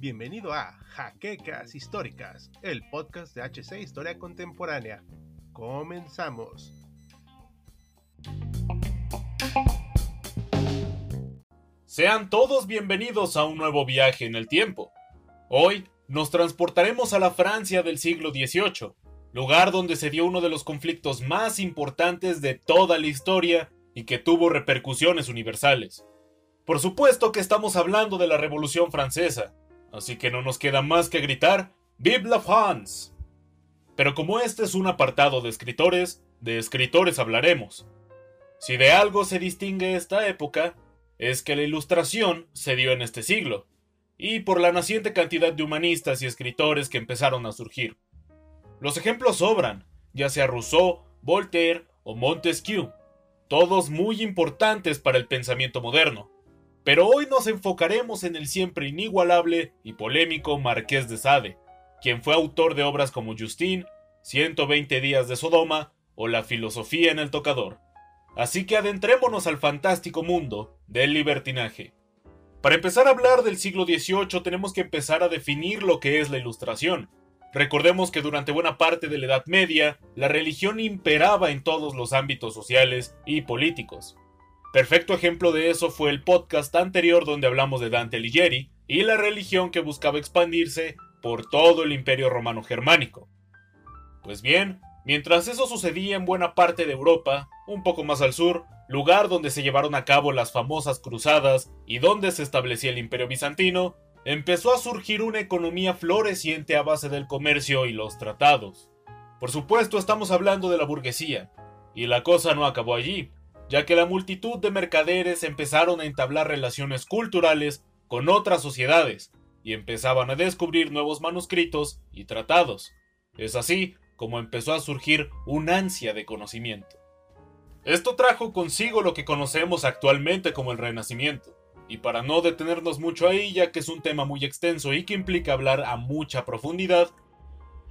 Bienvenido a Jaquecas Históricas, el podcast de HC Historia Contemporánea. Comenzamos. Sean todos bienvenidos a un nuevo viaje en el tiempo. Hoy nos transportaremos a la Francia del siglo XVIII, lugar donde se dio uno de los conflictos más importantes de toda la historia y que tuvo repercusiones universales. Por supuesto que estamos hablando de la Revolución Francesa, así que no nos queda más que gritar ¡Vive la France! Pero como este es un apartado de escritores, de escritores hablaremos. Si de algo se distingue esta época, es que la ilustración se dio en este siglo, y por la naciente cantidad de humanistas y escritores que empezaron a surgir. Los ejemplos sobran, ya sea Rousseau, Voltaire o Montesquieu, todos muy importantes para el pensamiento moderno. Pero hoy nos enfocaremos en el siempre inigualable y polémico Marqués de Sade, quien fue autor de obras como Justine, 120 días de Sodoma o La filosofía en el tocador. Así que adentrémonos al fantástico mundo del libertinaje. Para empezar a hablar del siglo XVIII tenemos que empezar a definir lo que es la ilustración, Recordemos que durante buena parte de la Edad Media, la religión imperaba en todos los ámbitos sociales y políticos. Perfecto ejemplo de eso fue el podcast anterior donde hablamos de Dante Alighieri y la religión que buscaba expandirse por todo el imperio romano germánico. Pues bien, mientras eso sucedía en buena parte de Europa, un poco más al sur, lugar donde se llevaron a cabo las famosas cruzadas y donde se establecía el imperio bizantino, empezó a surgir una economía floreciente a base del comercio y los tratados. Por supuesto estamos hablando de la burguesía, y la cosa no acabó allí, ya que la multitud de mercaderes empezaron a entablar relaciones culturales con otras sociedades, y empezaban a descubrir nuevos manuscritos y tratados. Es así como empezó a surgir un ansia de conocimiento. Esto trajo consigo lo que conocemos actualmente como el Renacimiento, y para no detenernos mucho ahí, ya que es un tema muy extenso y que implica hablar a mucha profundidad,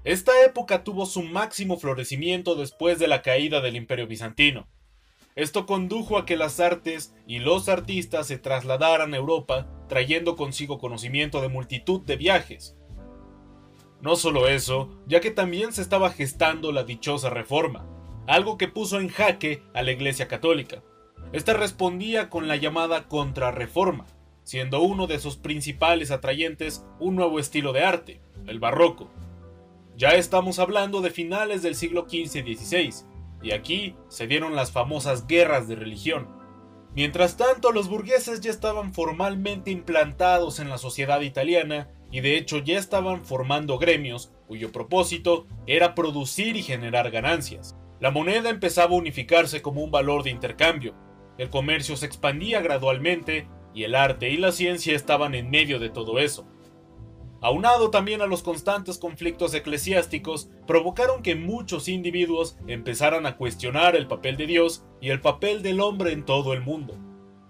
esta época tuvo su máximo florecimiento después de la caída del Imperio Bizantino. Esto condujo a que las artes y los artistas se trasladaran a Europa, trayendo consigo conocimiento de multitud de viajes. No solo eso, ya que también se estaba gestando la dichosa reforma, algo que puso en jaque a la Iglesia Católica. Esta respondía con la llamada contrarreforma, siendo uno de sus principales atrayentes un nuevo estilo de arte, el barroco. Ya estamos hablando de finales del siglo XV y XVI, y aquí se dieron las famosas guerras de religión. Mientras tanto, los burgueses ya estaban formalmente implantados en la sociedad italiana y de hecho ya estaban formando gremios cuyo propósito era producir y generar ganancias. La moneda empezaba a unificarse como un valor de intercambio, el comercio se expandía gradualmente y el arte y la ciencia estaban en medio de todo eso. Aunado también a los constantes conflictos eclesiásticos, provocaron que muchos individuos empezaran a cuestionar el papel de Dios y el papel del hombre en todo el mundo.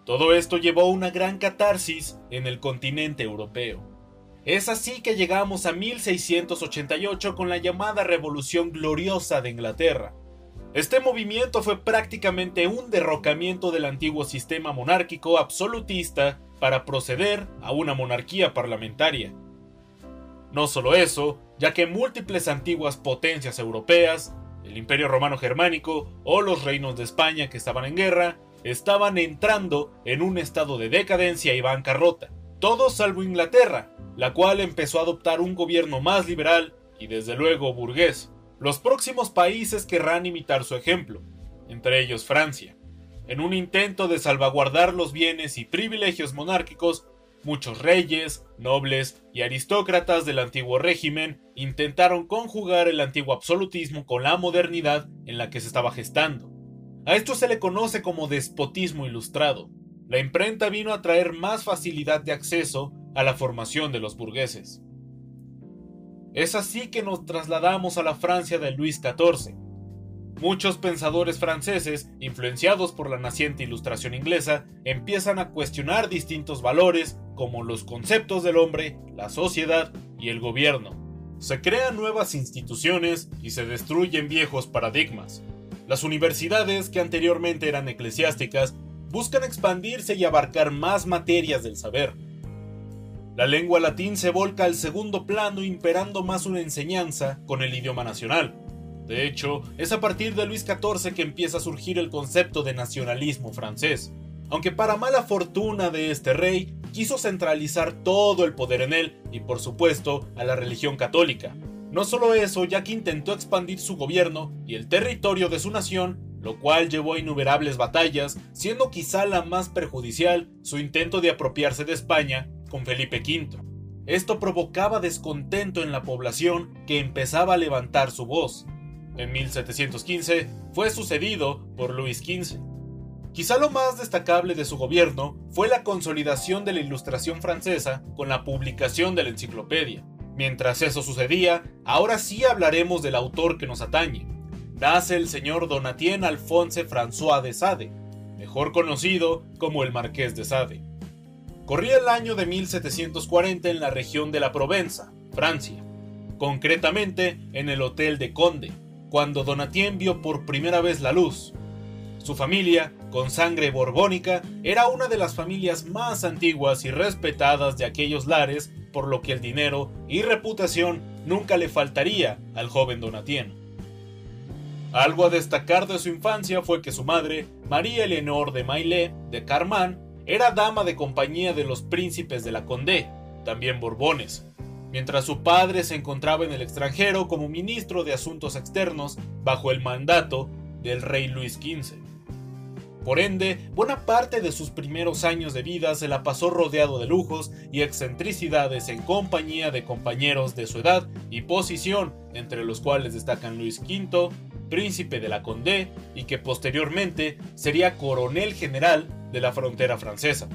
Todo esto llevó a una gran catarsis en el continente europeo. Es así que llegamos a 1688 con la llamada Revolución Gloriosa de Inglaterra, este movimiento fue prácticamente un derrocamiento del antiguo sistema monárquico absolutista para proceder a una monarquía parlamentaria. No solo eso, ya que múltiples antiguas potencias europeas, el Imperio Romano Germánico o los reinos de España que estaban en guerra, estaban entrando en un estado de decadencia y bancarrota, todos salvo Inglaterra, la cual empezó a adoptar un gobierno más liberal y desde luego burgués. Los próximos países querrán imitar su ejemplo, entre ellos Francia. En un intento de salvaguardar los bienes y privilegios monárquicos, muchos reyes, nobles y aristócratas del antiguo régimen intentaron conjugar el antiguo absolutismo con la modernidad en la que se estaba gestando. A esto se le conoce como despotismo ilustrado. La imprenta vino a traer más facilidad de acceso a la formación de los burgueses. Es así que nos trasladamos a la Francia de Luis XIV. Muchos pensadores franceses, influenciados por la naciente ilustración inglesa, empiezan a cuestionar distintos valores como los conceptos del hombre, la sociedad y el gobierno. Se crean nuevas instituciones y se destruyen viejos paradigmas. Las universidades, que anteriormente eran eclesiásticas, buscan expandirse y abarcar más materias del saber. La lengua latín se volca al segundo plano imperando más una enseñanza con el idioma nacional. De hecho, es a partir de Luis XIV que empieza a surgir el concepto de nacionalismo francés, aunque para mala fortuna de este rey, quiso centralizar todo el poder en él y por supuesto a la religión católica. No solo eso, ya que intentó expandir su gobierno y el territorio de su nación lo cual llevó a innumerables batallas, siendo quizá la más perjudicial su intento de apropiarse de España con Felipe V. Esto provocaba descontento en la población que empezaba a levantar su voz. En 1715 fue sucedido por Luis XV. Quizá lo más destacable de su gobierno fue la consolidación de la ilustración francesa con la publicación de la enciclopedia. Mientras eso sucedía, ahora sí hablaremos del autor que nos atañe, nace el señor Donatien Alphonse François de Sade, mejor conocido como el Marqués de Sade. Corría el año de 1740 en la región de la Provenza, Francia, concretamente en el Hotel de Conde, cuando Donatien vio por primera vez la luz. Su familia, con sangre borbónica, era una de las familias más antiguas y respetadas de aquellos lares, por lo que el dinero y reputación nunca le faltaría al joven Donatien. Algo a destacar de su infancia fue que su madre, María Eleonor de Maillet de Carman, era dama de compañía de los príncipes de la Condé, también Borbones, mientras su padre se encontraba en el extranjero como ministro de Asuntos Externos bajo el mandato del rey Luis XV. Por ende, buena parte de sus primeros años de vida se la pasó rodeado de lujos y excentricidades en compañía de compañeros de su edad y posición, entre los cuales destacan Luis V, príncipe de la Condé y que posteriormente sería coronel general de la frontera francesa.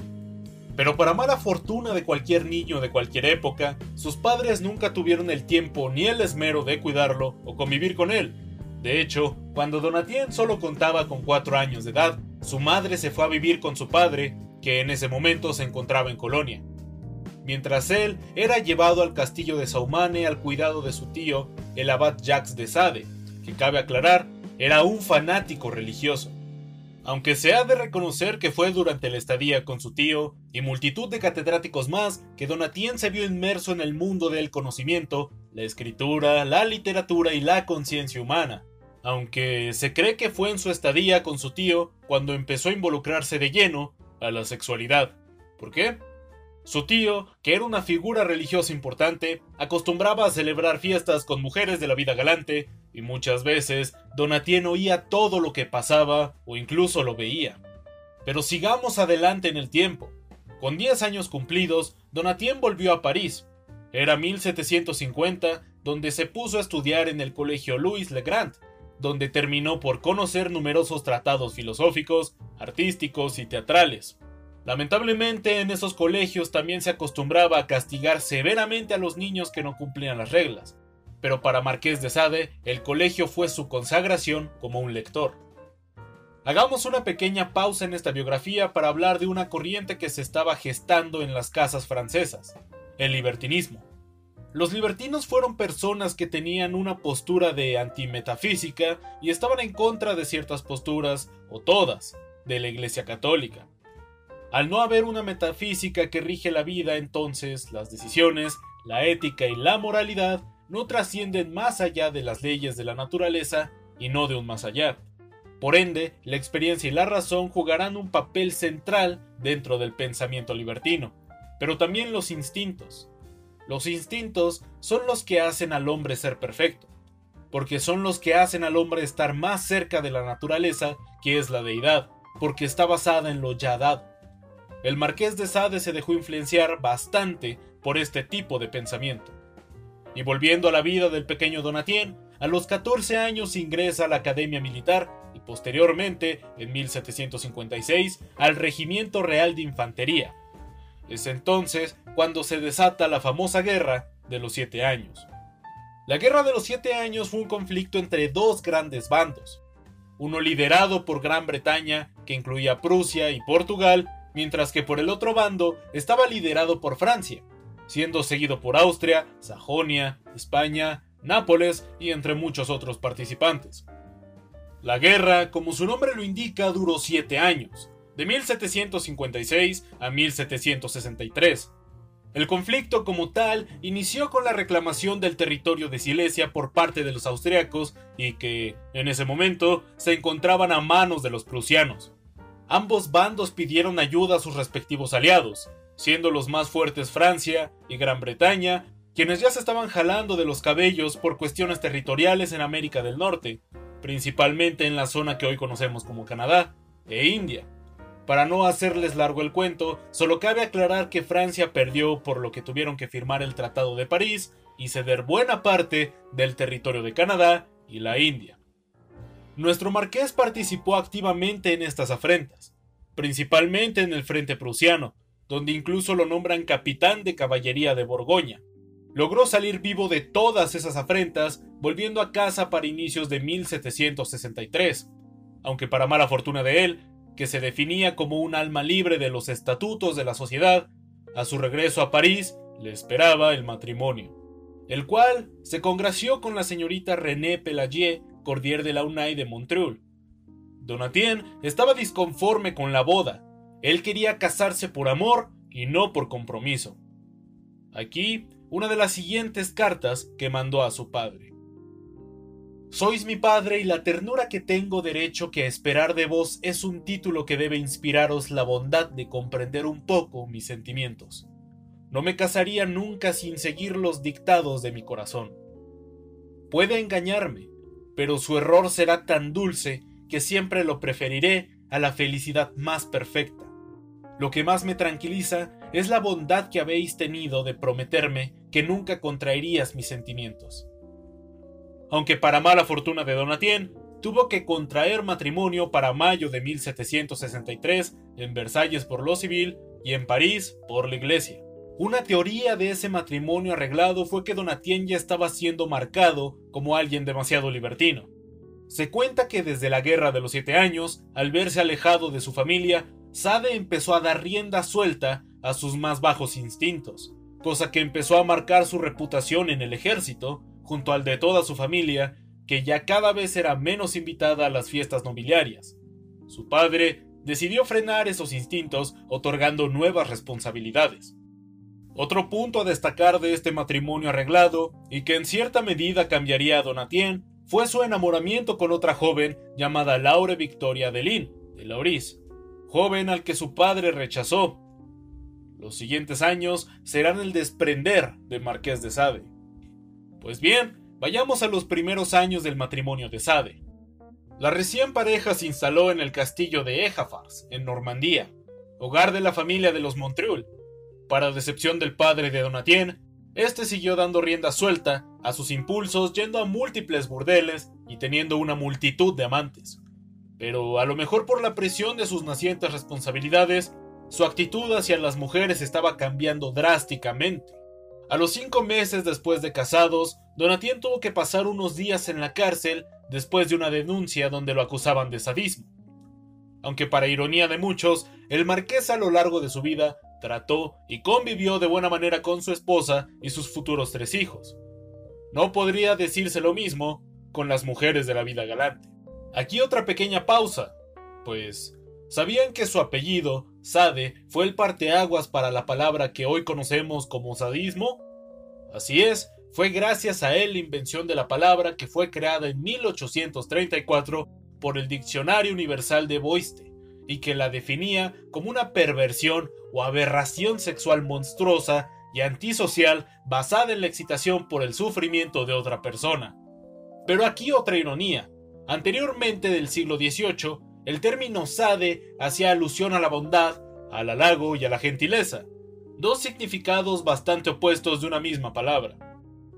Pero para mala fortuna de cualquier niño de cualquier época, sus padres nunca tuvieron el tiempo ni el esmero de cuidarlo o convivir con él. De hecho, cuando Donatien solo contaba con cuatro años de edad, su madre se fue a vivir con su padre, que en ese momento se encontraba en Colonia. Mientras él era llevado al castillo de Saumane al cuidado de su tío, el abad Jacques de Sade, que cabe aclarar, era un fanático religioso. Aunque se ha de reconocer que fue durante la estadía con su tío y multitud de catedráticos más que Donatien se vio inmerso en el mundo del conocimiento, la escritura, la literatura y la conciencia humana, aunque se cree que fue en su estadía con su tío cuando empezó a involucrarse de lleno a la sexualidad. ¿Por qué? Su tío, que era una figura religiosa importante, acostumbraba a celebrar fiestas con mujeres de la vida galante, y muchas veces Donatien oía todo lo que pasaba o incluso lo veía. Pero sigamos adelante en el tiempo. Con 10 años cumplidos, Donatien volvió a París. Era 1750, donde se puso a estudiar en el colegio Louis Le Grand, donde terminó por conocer numerosos tratados filosóficos, artísticos y teatrales. Lamentablemente en esos colegios también se acostumbraba a castigar severamente a los niños que no cumplían las reglas, pero para Marqués de Sade el colegio fue su consagración como un lector. Hagamos una pequeña pausa en esta biografía para hablar de una corriente que se estaba gestando en las casas francesas, el libertinismo. Los libertinos fueron personas que tenían una postura de antimetafísica y estaban en contra de ciertas posturas, o todas, de la Iglesia Católica. Al no haber una metafísica que rige la vida, entonces las decisiones, la ética y la moralidad no trascienden más allá de las leyes de la naturaleza y no de un más allá. Por ende, la experiencia y la razón jugarán un papel central dentro del pensamiento libertino, pero también los instintos. Los instintos son los que hacen al hombre ser perfecto, porque son los que hacen al hombre estar más cerca de la naturaleza, que es la deidad, porque está basada en lo ya dado. El marqués de Sade se dejó influenciar bastante por este tipo de pensamiento. Y volviendo a la vida del pequeño Donatien, a los 14 años ingresa a la Academia Militar y posteriormente, en 1756, al Regimiento Real de Infantería. Es entonces cuando se desata la famosa Guerra de los Siete Años. La Guerra de los Siete Años fue un conflicto entre dos grandes bandos, uno liderado por Gran Bretaña, que incluía Prusia y Portugal, mientras que por el otro bando estaba liderado por Francia, siendo seguido por Austria, Sajonia, España, Nápoles y entre muchos otros participantes. La guerra, como su nombre lo indica, duró siete años, de 1756 a 1763. El conflicto como tal inició con la reclamación del territorio de Silesia por parte de los austriacos y que, en ese momento, se encontraban a manos de los prusianos. Ambos bandos pidieron ayuda a sus respectivos aliados, siendo los más fuertes Francia y Gran Bretaña, quienes ya se estaban jalando de los cabellos por cuestiones territoriales en América del Norte, principalmente en la zona que hoy conocemos como Canadá, e India. Para no hacerles largo el cuento, solo cabe aclarar que Francia perdió por lo que tuvieron que firmar el Tratado de París y ceder buena parte del territorio de Canadá y la India. Nuestro marqués participó activamente en estas afrentas, principalmente en el frente prusiano, donde incluso lo nombran capitán de caballería de Borgoña. Logró salir vivo de todas esas afrentas, volviendo a casa para inicios de 1763, aunque para mala fortuna de él, que se definía como un alma libre de los estatutos de la sociedad, a su regreso a París le esperaba el matrimonio, el cual se congració con la señorita René Pelagier, cordier de la UNAI de Montreuil. Donatien estaba disconforme con la boda. Él quería casarse por amor y no por compromiso. Aquí una de las siguientes cartas que mandó a su padre. Sois mi padre y la ternura que tengo derecho que esperar de vos es un título que debe inspiraros la bondad de comprender un poco mis sentimientos. No me casaría nunca sin seguir los dictados de mi corazón. Puede engañarme, pero su error será tan dulce que siempre lo preferiré a la felicidad más perfecta. Lo que más me tranquiliza es la bondad que habéis tenido de prometerme que nunca contraerías mis sentimientos aunque para mala fortuna de Donatien, tuvo que contraer matrimonio para mayo de 1763 en Versalles por lo civil y en París por la iglesia. Una teoría de ese matrimonio arreglado fue que Donatien ya estaba siendo marcado como alguien demasiado libertino. Se cuenta que desde la Guerra de los Siete Años, al verse alejado de su familia, Sade empezó a dar rienda suelta a sus más bajos instintos, cosa que empezó a marcar su reputación en el ejército junto al de toda su familia, que ya cada vez era menos invitada a las fiestas nobiliarias. Su padre decidió frenar esos instintos otorgando nuevas responsabilidades. Otro punto a destacar de este matrimonio arreglado, y que en cierta medida cambiaría a Donatien, fue su enamoramiento con otra joven llamada Laure Victoria Delin, de Lauris, joven al que su padre rechazó. Los siguientes años serán el desprender de Marqués de Sade. Pues bien, vayamos a los primeros años del matrimonio de Sade. La recién pareja se instaló en el castillo de Ejafars, en Normandía, hogar de la familia de los Montreuil. Para decepción del padre de Donatien, este siguió dando rienda suelta a sus impulsos, yendo a múltiples burdeles y teniendo una multitud de amantes. Pero a lo mejor por la presión de sus nacientes responsabilidades, su actitud hacia las mujeres estaba cambiando drásticamente. A los cinco meses después de casados, Donatien tuvo que pasar unos días en la cárcel después de una denuncia donde lo acusaban de sadismo. Aunque para ironía de muchos, el marqués a lo largo de su vida trató y convivió de buena manera con su esposa y sus futuros tres hijos. No podría decirse lo mismo con las mujeres de la vida galante. Aquí otra pequeña pausa, pues ¿sabían que su apellido Sade fue el parteaguas para la palabra que hoy conocemos como sadismo? Así es, fue gracias a él la invención de la palabra que fue creada en 1834 por el Diccionario Universal de Boiste y que la definía como una perversión o aberración sexual monstruosa y antisocial basada en la excitación por el sufrimiento de otra persona. Pero aquí otra ironía. Anteriormente del siglo XVIII, el término sade hacía alusión a la bondad, al halago y a la gentileza, dos significados bastante opuestos de una misma palabra.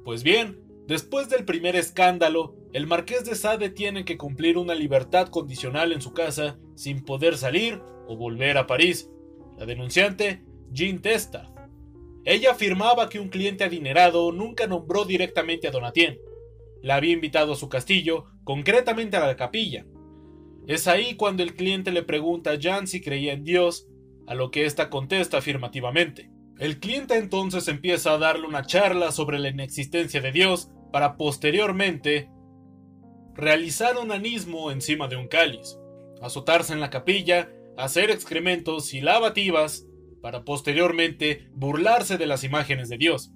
Pues bien, después del primer escándalo, el marqués de Sade tiene que cumplir una libertad condicional en su casa sin poder salir o volver a París. La denunciante, Jean Testa. Ella afirmaba que un cliente adinerado nunca nombró directamente a Donatien. La había invitado a su castillo, concretamente a la capilla, es ahí cuando el cliente le pregunta a Jan si creía en Dios, a lo que ésta contesta afirmativamente. El cliente entonces empieza a darle una charla sobre la inexistencia de Dios para posteriormente realizar un anismo encima de un cáliz, azotarse en la capilla hacer excrementos y lavativas para posteriormente burlarse de las imágenes de Dios.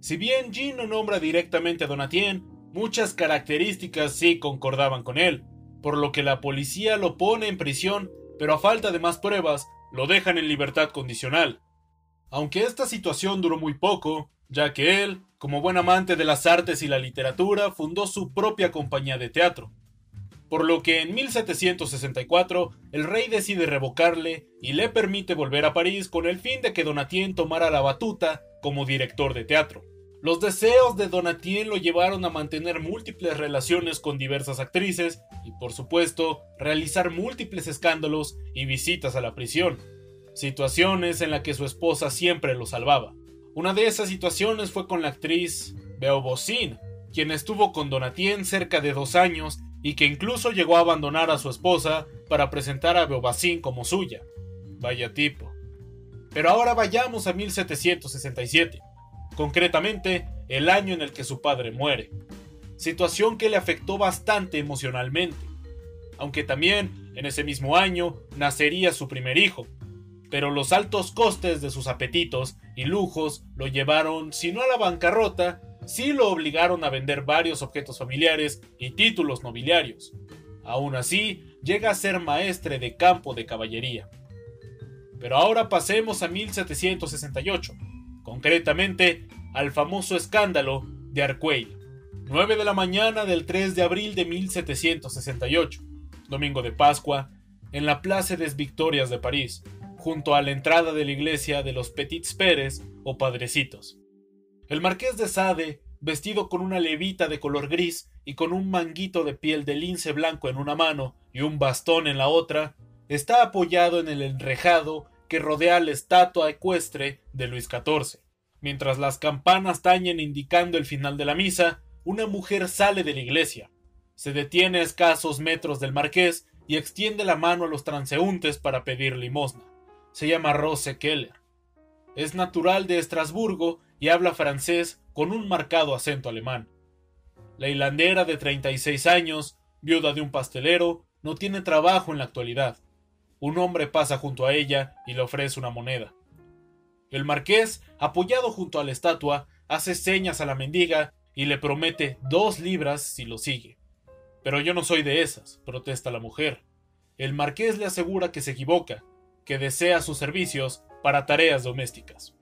Si bien Jean no nombra directamente a Donatien, muchas características sí concordaban con él, por lo que la policía lo pone en prisión, pero a falta de más pruebas, lo dejan en libertad condicional. Aunque esta situación duró muy poco, ya que él, como buen amante de las artes y la literatura, fundó su propia compañía de teatro. Por lo que en 1764 el rey decide revocarle y le permite volver a París con el fin de que Donatien tomara la batuta como director de teatro. Los deseos de Donatien lo llevaron a mantener múltiples relaciones con diversas actrices y por supuesto realizar múltiples escándalos y visitas a la prisión, situaciones en las que su esposa siempre lo salvaba. Una de esas situaciones fue con la actriz Beaubocin, quien estuvo con Donatien cerca de dos años y que incluso llegó a abandonar a su esposa para presentar a Beaubassin como suya. Vaya tipo. Pero ahora vayamos a 1767, concretamente el año en el que su padre muere, situación que le afectó bastante emocionalmente, aunque también en ese mismo año nacería su primer hijo, pero los altos costes de sus apetitos y lujos lo llevaron, si no a la bancarrota, sí lo obligaron a vender varios objetos familiares y títulos nobiliarios. Aún así, llega a ser maestre de campo de caballería. Pero ahora pasemos a 1768, concretamente al famoso escándalo de Arcueil. 9 de la mañana del 3 de abril de 1768, domingo de Pascua, en la Place des Victorias de París, junto a la entrada de la iglesia de los Petits Pérez o Padrecitos. El marqués de Sade, vestido con una levita de color gris y con un manguito de piel de lince blanco en una mano y un bastón en la otra, está apoyado en el enrejado que rodea la estatua ecuestre de Luis XIV. Mientras las campanas tañen indicando el final de la misa, una mujer sale de la iglesia. Se detiene a escasos metros del marqués y extiende la mano a los transeúntes para pedir limosna se llama Rose Keller. Es natural de Estrasburgo y habla francés con un marcado acento alemán. La hilandera de 36 años, viuda de un pastelero, no tiene trabajo en la actualidad. Un hombre pasa junto a ella y le ofrece una moneda. El marqués, apoyado junto a la estatua, hace señas a la mendiga y le promete dos libras si lo sigue. Pero yo no soy de esas, protesta la mujer. El marqués le asegura que se equivoca, que desea sus servicios para tareas domésticas.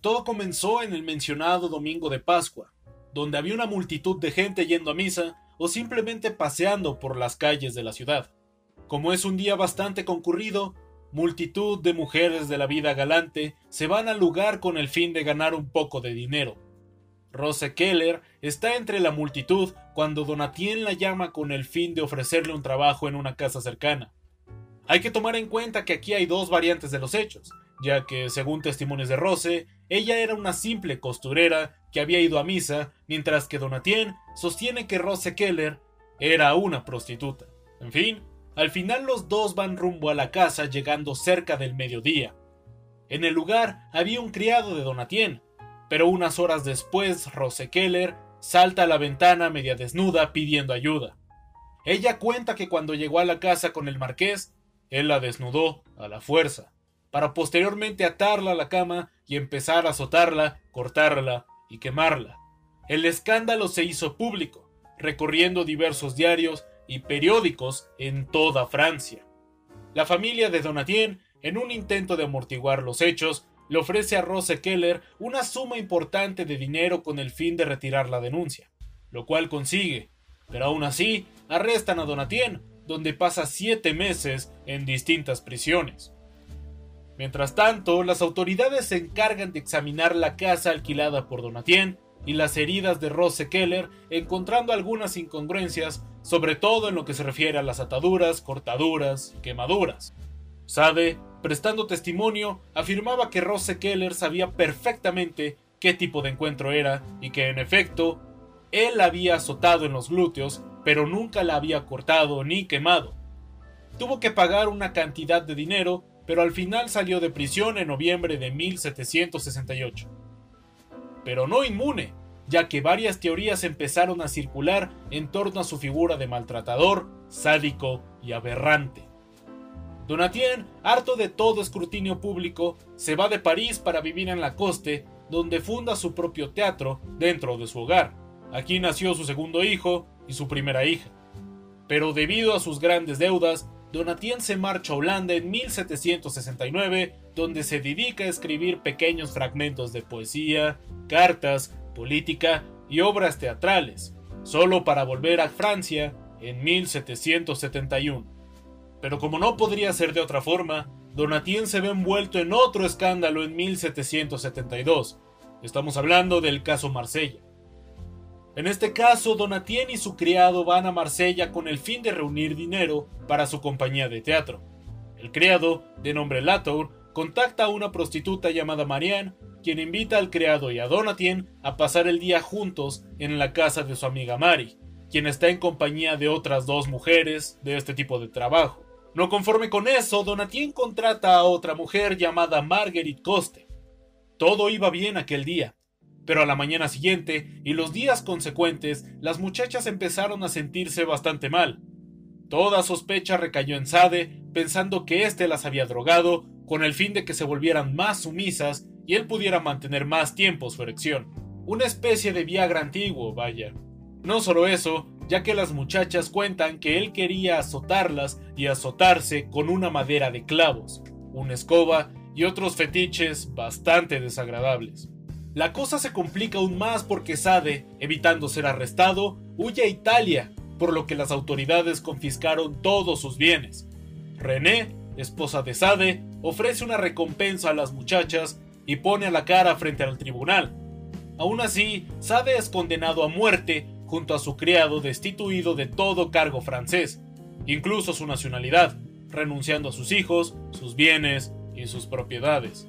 Todo comenzó en el mencionado domingo de Pascua, donde había una multitud de gente yendo a misa o simplemente paseando por las calles de la ciudad. Como es un día bastante concurrido, multitud de mujeres de la vida galante se van al lugar con el fin de ganar un poco de dinero. Rose Keller está entre la multitud cuando Donatien la llama con el fin de ofrecerle un trabajo en una casa cercana. Hay que tomar en cuenta que aquí hay dos variantes de los hechos, ya que, según testimonios de Rose, ella era una simple costurera que había ido a misa, mientras que Donatien sostiene que Rose Keller era una prostituta. En fin, al final los dos van rumbo a la casa llegando cerca del mediodía. En el lugar había un criado de Donatien, pero unas horas después Rose Keller salta a la ventana media desnuda pidiendo ayuda. Ella cuenta que cuando llegó a la casa con el marqués, él la desnudó a la fuerza, para posteriormente atarla a la cama y empezar a azotarla, cortarla y quemarla. El escándalo se hizo público, recorriendo diversos diarios y periódicos en toda Francia. La familia de Donatien, en un intento de amortiguar los hechos, le ofrece a Rose Keller una suma importante de dinero con el fin de retirar la denuncia, lo cual consigue, pero aún así arrestan a Donatien donde pasa siete meses en distintas prisiones. Mientras tanto, las autoridades se encargan de examinar la casa alquilada por Donatien y las heridas de Rose Keller, encontrando algunas incongruencias, sobre todo en lo que se refiere a las ataduras, cortaduras quemaduras. Sade, prestando testimonio, afirmaba que Rose Keller sabía perfectamente qué tipo de encuentro era y que, en efecto, él la había azotado en los glúteos pero nunca la había cortado ni quemado. Tuvo que pagar una cantidad de dinero, pero al final salió de prisión en noviembre de 1768. Pero no inmune, ya que varias teorías empezaron a circular en torno a su figura de maltratador, sádico y aberrante. Donatien, harto de todo escrutinio público, se va de París para vivir en la coste, donde funda su propio teatro dentro de su hogar. Aquí nació su segundo hijo y su primera hija. Pero debido a sus grandes deudas, Donatien se marcha a Holanda en 1769, donde se dedica a escribir pequeños fragmentos de poesía, cartas, política y obras teatrales, solo para volver a Francia en 1771. Pero como no podría ser de otra forma, Donatien se ve envuelto en otro escándalo en 1772. Estamos hablando del caso Marsella. En este caso, Donatien y su criado van a Marsella con el fin de reunir dinero para su compañía de teatro. El criado, de nombre Latour, contacta a una prostituta llamada Marianne, quien invita al criado y a Donatien a pasar el día juntos en la casa de su amiga Mary, quien está en compañía de otras dos mujeres de este tipo de trabajo. No conforme con eso, Donatien contrata a otra mujer llamada Marguerite Coste. Todo iba bien aquel día, pero a la mañana siguiente y los días consecuentes, las muchachas empezaron a sentirse bastante mal. Toda sospecha recayó en Sade, pensando que éste las había drogado, con el fin de que se volvieran más sumisas y él pudiera mantener más tiempo su erección. Una especie de Viagra antiguo, vaya. No solo eso, ya que las muchachas cuentan que él quería azotarlas y azotarse con una madera de clavos, una escoba y otros fetiches bastante desagradables. La cosa se complica aún más porque Sade, evitando ser arrestado, huye a Italia, por lo que las autoridades confiscaron todos sus bienes. René, esposa de Sade, ofrece una recompensa a las muchachas y pone a la cara frente al tribunal. Aún así, Sade es condenado a muerte junto a su criado destituido de todo cargo francés, incluso su nacionalidad, renunciando a sus hijos, sus bienes y sus propiedades.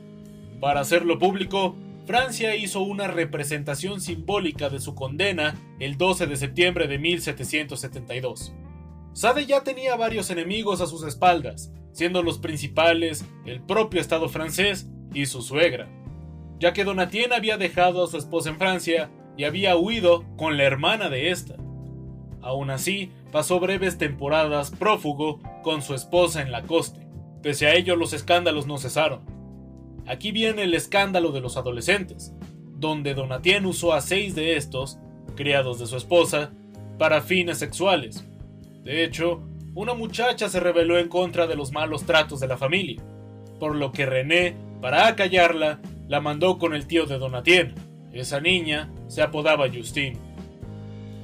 Para hacerlo público, Francia hizo una representación simbólica de su condena el 12 de septiembre de 1772. Sade ya tenía varios enemigos a sus espaldas, siendo los principales el propio Estado francés y su suegra, ya que Donatien había dejado a su esposa en Francia y había huido con la hermana de esta. Aún así, pasó breves temporadas prófugo con su esposa en la costa. Pese a ello, los escándalos no cesaron. Aquí viene el escándalo de los adolescentes, donde Donatien usó a seis de estos, criados de su esposa, para fines sexuales. De hecho, una muchacha se rebeló en contra de los malos tratos de la familia, por lo que René, para acallarla, la mandó con el tío de Donatien. Esa niña se apodaba Justine.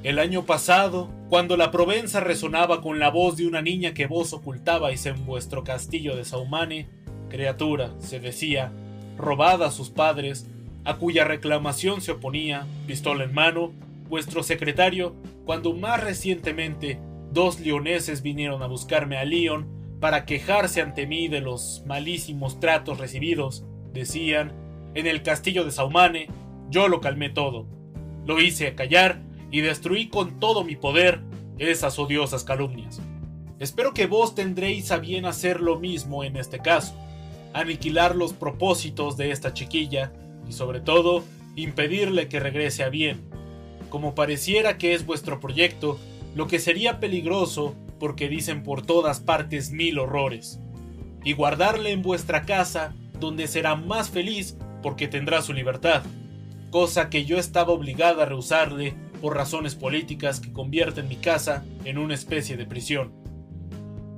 El año pasado, cuando la Provenza resonaba con la voz de una niña que vos ocultabais en vuestro castillo de Saumane, criatura, se decía, robada a sus padres, a cuya reclamación se oponía, pistola en mano, vuestro secretario, cuando más recientemente dos leoneses vinieron a buscarme a Lyon para quejarse ante mí de los malísimos tratos recibidos, decían, en el castillo de Saumane, yo lo calmé todo. Lo hice callar y destruí con todo mi poder esas odiosas calumnias. Espero que vos tendréis a bien hacer lo mismo en este caso aniquilar los propósitos de esta chiquilla y sobre todo impedirle que regrese a bien, como pareciera que es vuestro proyecto, lo que sería peligroso porque dicen por todas partes mil horrores, y guardarle en vuestra casa donde será más feliz porque tendrá su libertad, cosa que yo estaba obligada a rehusarle por razones políticas que convierten mi casa en una especie de prisión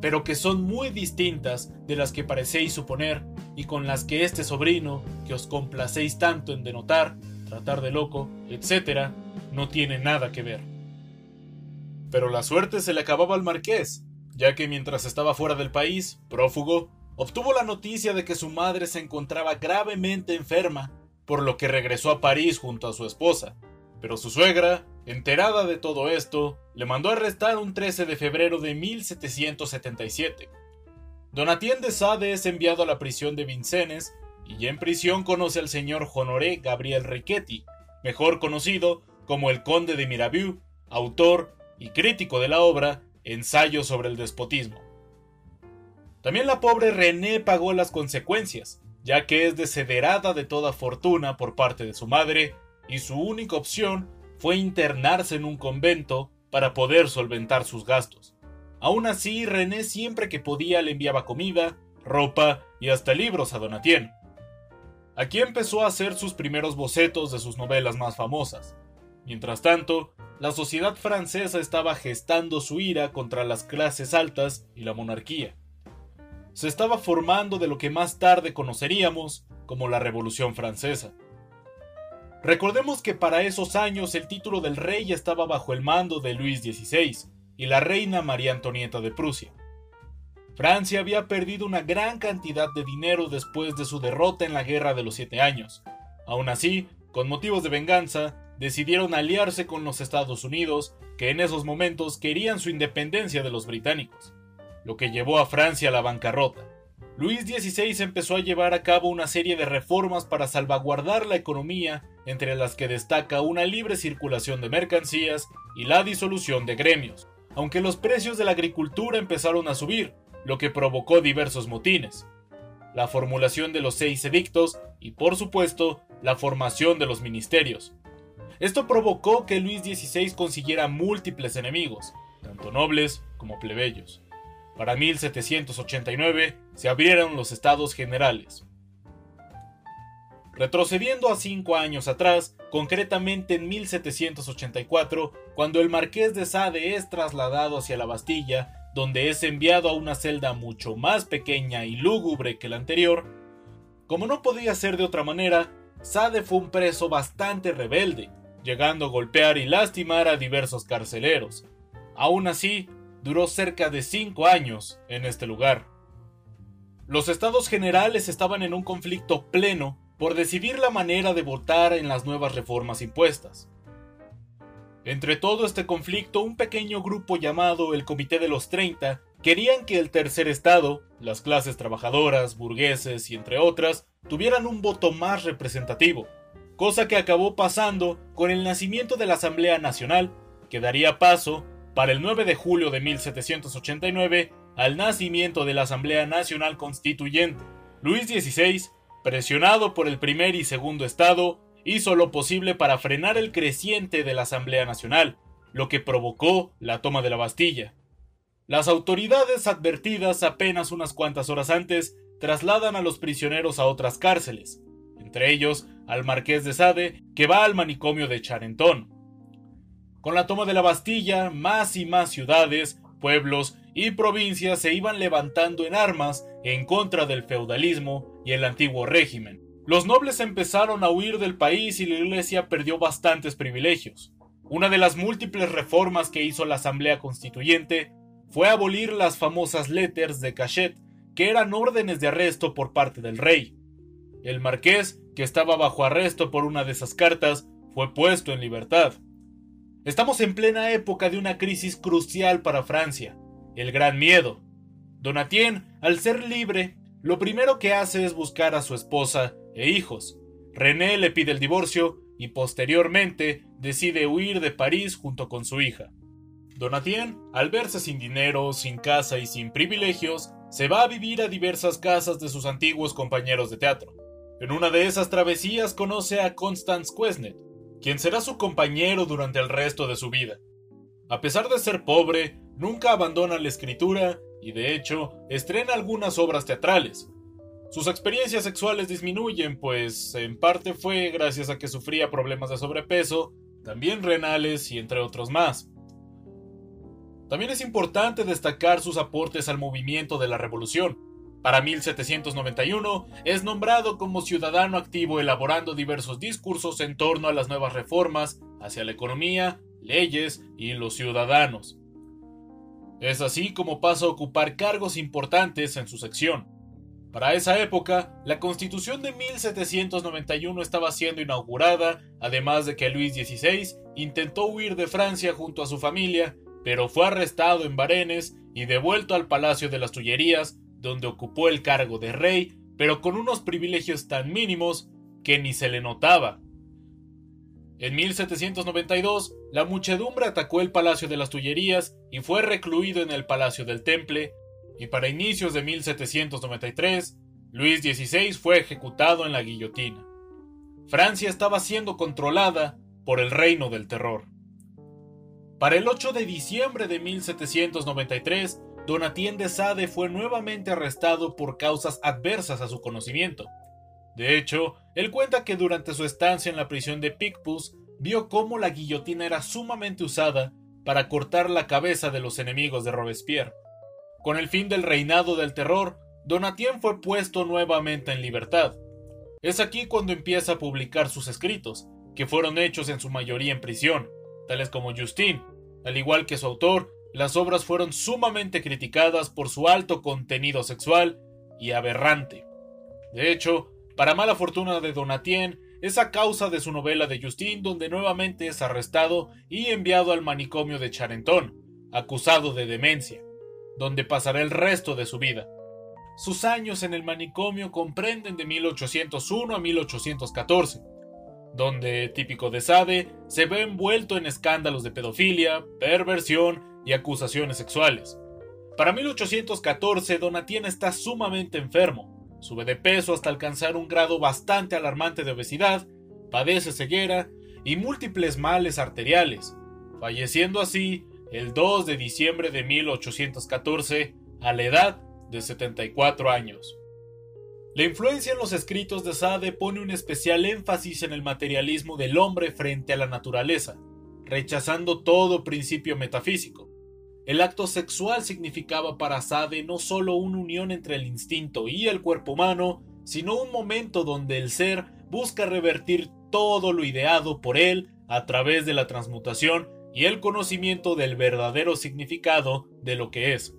pero que son muy distintas de las que parecéis suponer y con las que este sobrino, que os complacéis tanto en denotar, tratar de loco, etc., no tiene nada que ver. Pero la suerte se le acababa al marqués, ya que mientras estaba fuera del país, prófugo, obtuvo la noticia de que su madre se encontraba gravemente enferma, por lo que regresó a París junto a su esposa. Pero su suegra, Enterada de todo esto, le mandó arrestar un 13 de febrero de 1777. Donatien de Sade es enviado a la prisión de Vincennes y ya en prisión conoce al señor Honoré Gabriel Riquetti, mejor conocido como el Conde de Mirabeau, autor y crítico de la obra Ensayo sobre el despotismo. También la pobre René pagó las consecuencias, ya que es desederada de toda fortuna por parte de su madre y su única opción fue internarse en un convento para poder solventar sus gastos. Aún así, René siempre que podía le enviaba comida, ropa y hasta libros a Donatien. Aquí empezó a hacer sus primeros bocetos de sus novelas más famosas. Mientras tanto, la sociedad francesa estaba gestando su ira contra las clases altas y la monarquía. Se estaba formando de lo que más tarde conoceríamos como la Revolución Francesa. Recordemos que para esos años el título del rey estaba bajo el mando de Luis XVI y la reina María Antonieta de Prusia. Francia había perdido una gran cantidad de dinero después de su derrota en la Guerra de los Siete Años. Aún así, con motivos de venganza, decidieron aliarse con los Estados Unidos, que en esos momentos querían su independencia de los británicos, lo que llevó a Francia a la bancarrota. Luis XVI empezó a llevar a cabo una serie de reformas para salvaguardar la economía, entre las que destaca una libre circulación de mercancías y la disolución de gremios, aunque los precios de la agricultura empezaron a subir, lo que provocó diversos motines, la formulación de los seis edictos y, por supuesto, la formación de los ministerios. Esto provocó que Luis XVI consiguiera múltiples enemigos, tanto nobles como plebeyos. Para 1789 se abrieron los estados generales. Retrocediendo a cinco años atrás, concretamente en 1784, cuando el marqués de Sade es trasladado hacia la Bastilla, donde es enviado a una celda mucho más pequeña y lúgubre que la anterior, como no podía ser de otra manera, Sade fue un preso bastante rebelde, llegando a golpear y lastimar a diversos carceleros. Aún así, duró cerca de cinco años en este lugar. Los estados generales estaban en un conflicto pleno por decidir la manera de votar en las nuevas reformas impuestas. Entre todo este conflicto, un pequeño grupo llamado el Comité de los 30 querían que el tercer estado, las clases trabajadoras, burgueses y entre otras, tuvieran un voto más representativo, cosa que acabó pasando con el nacimiento de la Asamblea Nacional, que daría paso para el 9 de julio de 1789 al nacimiento de la Asamblea Nacional Constituyente. Luis XVI, presionado por el primer y segundo estado, hizo lo posible para frenar el creciente de la Asamblea Nacional, lo que provocó la toma de la Bastilla. Las autoridades advertidas apenas unas cuantas horas antes trasladan a los prisioneros a otras cárceles, entre ellos al marqués de Sade, que va al manicomio de Charenton. Con la toma de la Bastilla, más y más ciudades, pueblos y provincias se iban levantando en armas en contra del feudalismo y el antiguo régimen. Los nobles empezaron a huir del país y la iglesia perdió bastantes privilegios. Una de las múltiples reformas que hizo la Asamblea Constituyente fue abolir las famosas letters de cachet, que eran órdenes de arresto por parte del rey. El marqués, que estaba bajo arresto por una de esas cartas, fue puesto en libertad. Estamos en plena época de una crisis crucial para Francia, el Gran Miedo. Donatien, al ser libre, lo primero que hace es buscar a su esposa e hijos. René le pide el divorcio y posteriormente decide huir de París junto con su hija. Donatien, al verse sin dinero, sin casa y sin privilegios, se va a vivir a diversas casas de sus antiguos compañeros de teatro. En una de esas travesías conoce a Constance Quesnet, quien será su compañero durante el resto de su vida. A pesar de ser pobre, nunca abandona la escritura y de hecho estrena algunas obras teatrales. Sus experiencias sexuales disminuyen, pues en parte fue gracias a que sufría problemas de sobrepeso, también renales y entre otros más. También es importante destacar sus aportes al movimiento de la Revolución, para 1791 es nombrado como ciudadano activo elaborando diversos discursos en torno a las nuevas reformas hacia la economía, leyes y los ciudadanos. Es así como pasa a ocupar cargos importantes en su sección. Para esa época, la Constitución de 1791 estaba siendo inaugurada, además de que Luis XVI intentó huir de Francia junto a su familia, pero fue arrestado en Varennes y devuelto al Palacio de las Tullerías donde ocupó el cargo de rey, pero con unos privilegios tan mínimos que ni se le notaba. En 1792, la muchedumbre atacó el Palacio de las Tullerías y fue recluido en el Palacio del Temple, y para inicios de 1793, Luis XVI fue ejecutado en la guillotina. Francia estaba siendo controlada por el reino del terror. Para el 8 de diciembre de 1793, Donatien de Sade fue nuevamente arrestado por causas adversas a su conocimiento. De hecho, él cuenta que durante su estancia en la prisión de Picpus vio cómo la guillotina era sumamente usada para cortar la cabeza de los enemigos de Robespierre. Con el fin del reinado del terror, Donatien fue puesto nuevamente en libertad. Es aquí cuando empieza a publicar sus escritos, que fueron hechos en su mayoría en prisión, tales como Justine. Al igual que su autor, las obras fueron sumamente criticadas por su alto contenido sexual y aberrante. De hecho, para mala fortuna de Donatien, es a causa de su novela de Justine donde nuevamente es arrestado y enviado al manicomio de Charenton, acusado de demencia, donde pasará el resto de su vida. Sus años en el manicomio comprenden de 1801 a 1814, donde, típico de Sade, se ve envuelto en escándalos de pedofilia, perversión y acusaciones sexuales. Para 1814, Donatien está sumamente enfermo, sube de peso hasta alcanzar un grado bastante alarmante de obesidad, padece ceguera y múltiples males arteriales, falleciendo así el 2 de diciembre de 1814 a la edad de 74 años. La influencia en los escritos de Sade pone un especial énfasis en el materialismo del hombre frente a la naturaleza, rechazando todo principio metafísico. El acto sexual significaba para Sade no solo una unión entre el instinto y el cuerpo humano, sino un momento donde el ser busca revertir todo lo ideado por él a través de la transmutación y el conocimiento del verdadero significado de lo que es.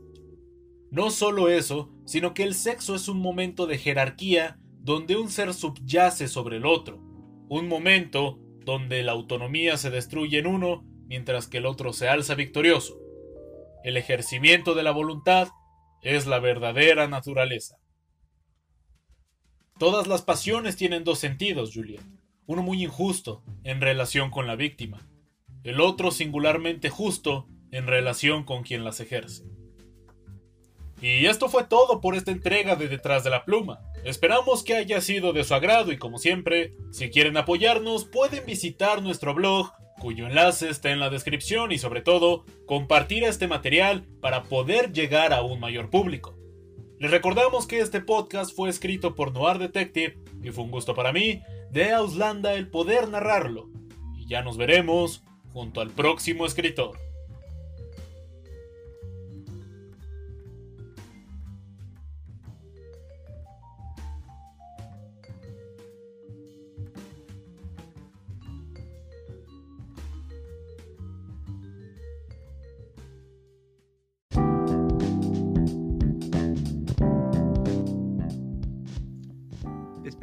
No solo eso, sino que el sexo es un momento de jerarquía donde un ser subyace sobre el otro, un momento donde la autonomía se destruye en uno mientras que el otro se alza victorioso. El ejercimiento de la voluntad es la verdadera naturaleza. Todas las pasiones tienen dos sentidos, Juliet. Uno muy injusto en relación con la víctima, el otro singularmente justo en relación con quien las ejerce. Y esto fue todo por esta entrega de Detrás de la Pluma. Esperamos que haya sido de su agrado y como siempre, si quieren apoyarnos pueden visitar nuestro blog cuyo enlace está en la descripción y sobre todo compartir este material para poder llegar a un mayor público. Les recordamos que este podcast fue escrito por Noir Detective y fue un gusto para mí de Auslanda el poder narrarlo. Y ya nos veremos junto al próximo escritor.